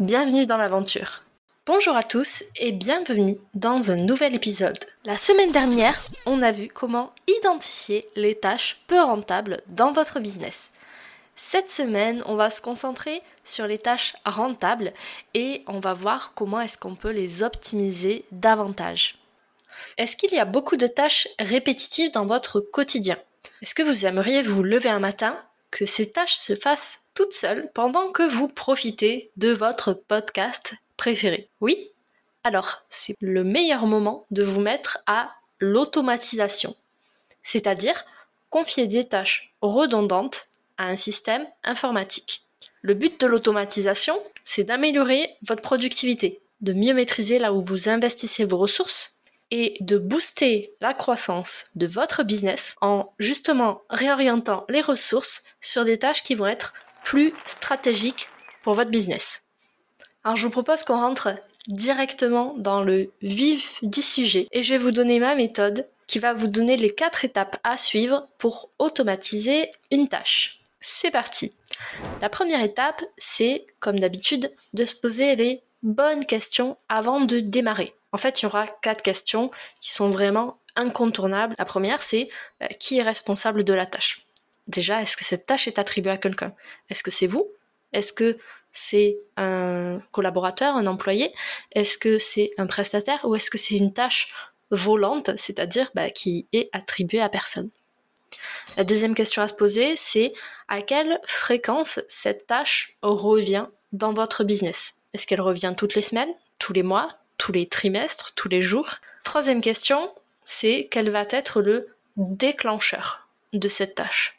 Bienvenue dans l'aventure. Bonjour à tous et bienvenue dans un nouvel épisode. La semaine dernière, on a vu comment identifier les tâches peu rentables dans votre business. Cette semaine, on va se concentrer sur les tâches rentables et on va voir comment est-ce qu'on peut les optimiser davantage. Est-ce qu'il y a beaucoup de tâches répétitives dans votre quotidien? Est-ce que vous aimeriez vous lever un matin que ces tâches se fassent toutes seules pendant que vous profitez de votre podcast préféré. Oui? Alors, c'est le meilleur moment de vous mettre à l'automatisation, c'est-à-dire confier des tâches redondantes à un système informatique. Le but de l'automatisation, c'est d'améliorer votre productivité, de mieux maîtriser là où vous investissez vos ressources et de booster la croissance de votre business en justement réorientant les ressources sur des tâches qui vont être plus stratégiques pour votre business. Alors je vous propose qu'on rentre directement dans le vif du sujet et je vais vous donner ma méthode qui va vous donner les quatre étapes à suivre pour automatiser une tâche. C'est parti. La première étape, c'est comme d'habitude de se poser les bonnes questions avant de démarrer. En fait, il y aura quatre questions qui sont vraiment incontournables. La première, c'est euh, qui est responsable de la tâche? Déjà, est-ce que cette tâche est attribuée à quelqu'un? Est-ce que c'est vous? Est-ce que c'est un collaborateur, un employé? Est-ce que c'est un prestataire? Ou est-ce que c'est une tâche volante, c'est-à-dire bah, qui est attribuée à personne? La deuxième question à se poser, c'est à quelle fréquence cette tâche revient dans votre business? Est-ce qu'elle revient toutes les semaines, tous les mois, tous les trimestres, tous les jours? Troisième question, c'est quel va être le déclencheur de cette tâche?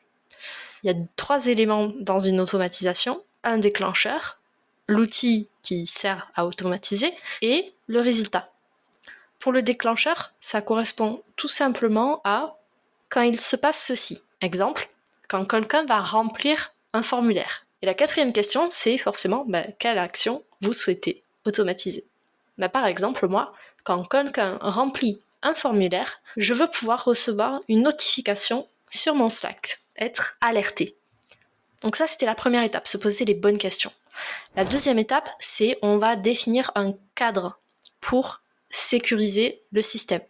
Il y a trois éléments dans une automatisation. Un déclencheur, l'outil qui sert à automatiser, et le résultat. Pour le déclencheur, ça correspond tout simplement à quand il se passe ceci. Exemple, quand quelqu'un va remplir un formulaire. Et la quatrième question, c'est forcément ben, quelle action vous souhaitez automatiser. Bah, par exemple, moi, quand quelqu'un remplit un formulaire, je veux pouvoir recevoir une notification sur mon Slack, être alerté. Donc ça, c'était la première étape, se poser les bonnes questions. La deuxième étape, c'est on va définir un cadre pour sécuriser le système.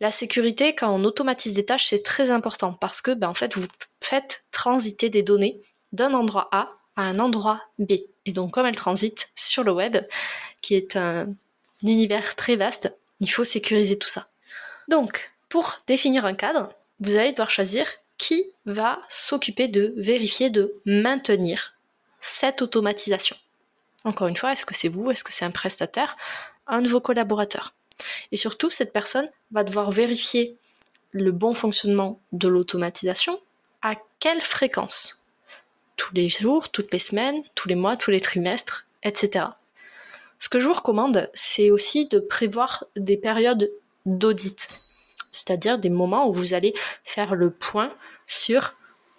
La sécurité, quand on automatise des tâches, c'est très important parce que, ben, en fait, vous faites transiter des données d'un endroit A à un endroit B. Et donc, comme elles transitent sur le web, qui est un, univers très vaste, il faut sécuriser tout ça. Donc, pour définir un cadre, vous allez devoir choisir qui va s'occuper de vérifier, de maintenir cette automatisation? Encore une fois, est-ce que c'est vous, est-ce que c'est un prestataire, un de vos collaborateurs? Et surtout, cette personne va devoir vérifier le bon fonctionnement de l'automatisation à quelle fréquence? Tous les jours, toutes les semaines, tous les mois, tous les trimestres, etc. Ce que je vous recommande, c'est aussi de prévoir des périodes d'audit, c'est-à-dire des moments où vous allez faire le point sur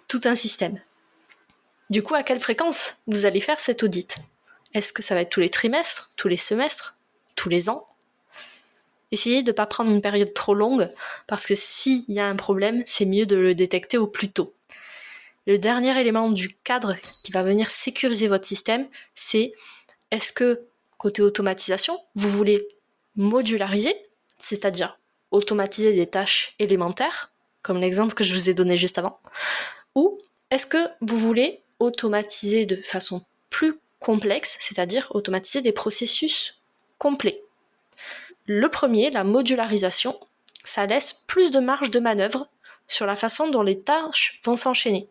tout un système. Du coup, à quelle fréquence vous allez faire cet audit? Est-ce que ça va être tous les trimestres, tous les semestres, tous les ans? Essayez de ne pas prendre une période trop longue, parce que s'il y a un problème, c'est mieux de le détecter au plus tôt. Le dernier élément du cadre qui va venir sécuriser votre système, c'est est-ce que Côté automatisation, vous voulez modulariser, c'est-à-dire automatiser des tâches élémentaires, comme l'exemple que je vous ai donné juste avant, ou est-ce que vous voulez automatiser de façon plus complexe, c'est-à-dire automatiser des processus complets? Le premier, la modularisation, ça laisse plus de marge de manœuvre sur la façon dont les tâches vont s'enchaîner.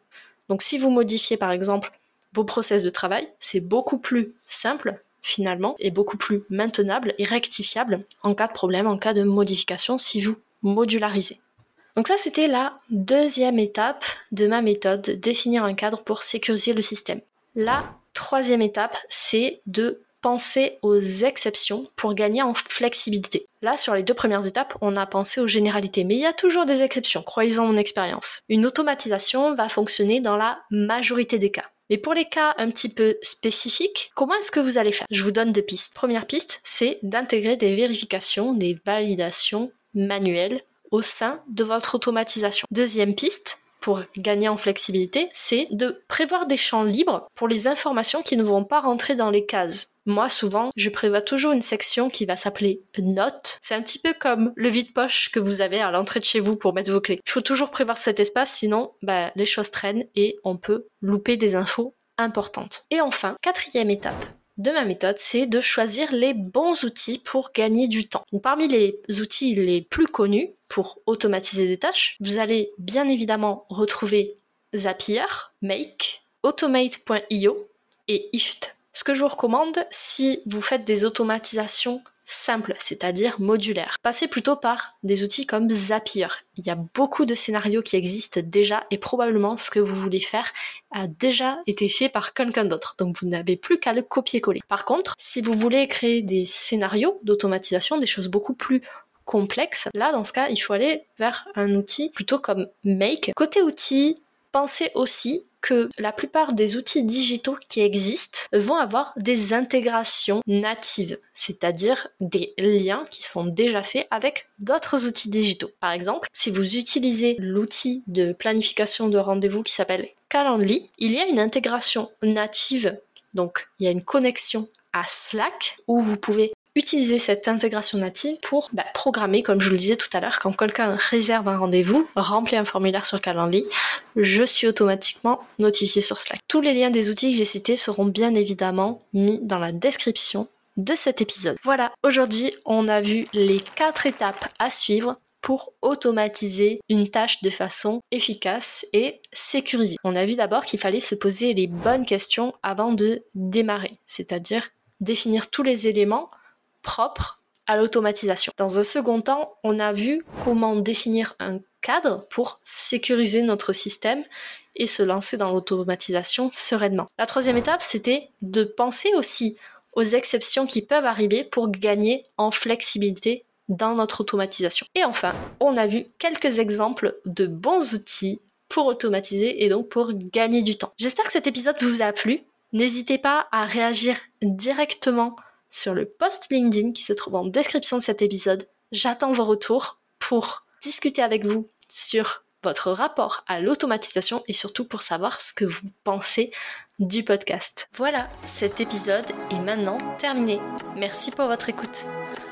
Donc si vous modifiez par exemple vos process de travail, c'est beaucoup plus simple finalement, est beaucoup plus maintenable et rectifiable en cas de problème, en cas de modification, si vous modularisez. Donc ça, c'était la deuxième étape de ma méthode, définir un cadre pour sécuriser le système. La troisième étape, c'est de penser aux exceptions pour gagner en flexibilité. Là, sur les deux premières étapes, on a pensé aux généralités, mais il y a toujours des exceptions, croyez-en mon expérience. Une automatisation va fonctionner dans la majorité des cas. Mais pour les cas un petit peu spécifiques, comment est-ce que vous allez faire? Je vous donne deux pistes. Première piste, c'est d'intégrer des vérifications, des validations manuelles au sein de votre automatisation. Deuxième piste, pour gagner en flexibilité, c'est de prévoir des champs libres pour les informations qui ne vont pas rentrer dans les cases. Moi, souvent, je prévois toujours une section qui va s'appeler notes. C'est un petit peu comme le vide-poche que vous avez à l'entrée de chez vous pour mettre vos clés. Il faut toujours prévoir cet espace, sinon, bah, les choses traînent et on peut louper des infos importantes. Et enfin, quatrième étape, de ma méthode, c'est de choisir les bons outils pour gagner du temps. parmi les outils les plus connus pour automatiser des tâches, vous allez bien évidemment retrouver Zapier, Make, Automate.io et Ift. Ce que je vous recommande si vous faites des automatisations simples, c'est-à-dire modulaires, passez plutôt par des outils comme Zapier. Il y a beaucoup de scénarios qui existent déjà et probablement ce que vous voulez faire a déjà été fait par quelqu'un d'autre. Donc vous n'avez plus qu'à le copier-coller. Par contre, si vous voulez créer des scénarios d'automatisation, des choses beaucoup plus complexes, là dans ce cas, il faut aller vers un outil plutôt comme Make. Côté outils, pensez aussi que la plupart des outils digitaux qui existent vont avoir des intégrations natives, c'est-à-dire des liens qui sont déjà faits avec d'autres outils digitaux. Par exemple, si vous utilisez l'outil de planification de rendez-vous qui s'appelle Calendly, il y a une intégration native, donc il y a une connexion à Slack où vous pouvez utiliser cette intégration native pour bah, programmer, comme je vous le disais tout à l'heure, quand quelqu'un réserve un rendez-vous, remplit un formulaire sur Calendly, je suis automatiquement notifié sur Slack. Tous les liens des outils que j'ai cités seront bien évidemment mis dans la description de cet épisode. Voilà, aujourd'hui on a vu les quatre étapes à suivre pour automatiser une tâche de façon efficace et sécurisée. On a vu d'abord qu'il fallait se poser les bonnes questions avant de démarrer, c'est-à-dire définir tous les éléments propre à l'automatisation. Dans un second temps, on a vu comment définir un cadre pour sécuriser notre système et se lancer dans l'automatisation sereinement. La troisième étape, c'était de penser aussi aux exceptions qui peuvent arriver pour gagner en flexibilité dans notre automatisation. Et enfin, on a vu quelques exemples de bons outils pour automatiser et donc pour gagner du temps. J'espère que cet épisode vous a plu. N'hésitez pas à réagir directement sur le post LinkedIn qui se trouve en description de cet épisode. J'attends vos retours pour discuter avec vous sur votre rapport à l'automatisation et surtout pour savoir ce que vous pensez du podcast. Voilà, cet épisode est maintenant terminé. Merci pour votre écoute.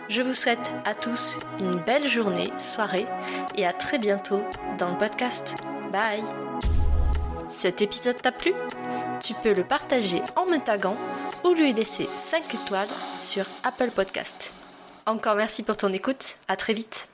Je vous souhaite à tous une belle journée, soirée et à très bientôt dans le podcast. Bye Cet épisode t'a plu? Tu peux le partager en me taguant ou lui laisser 5 étoiles sur Apple Podcast. Encore merci pour ton écoute, à très vite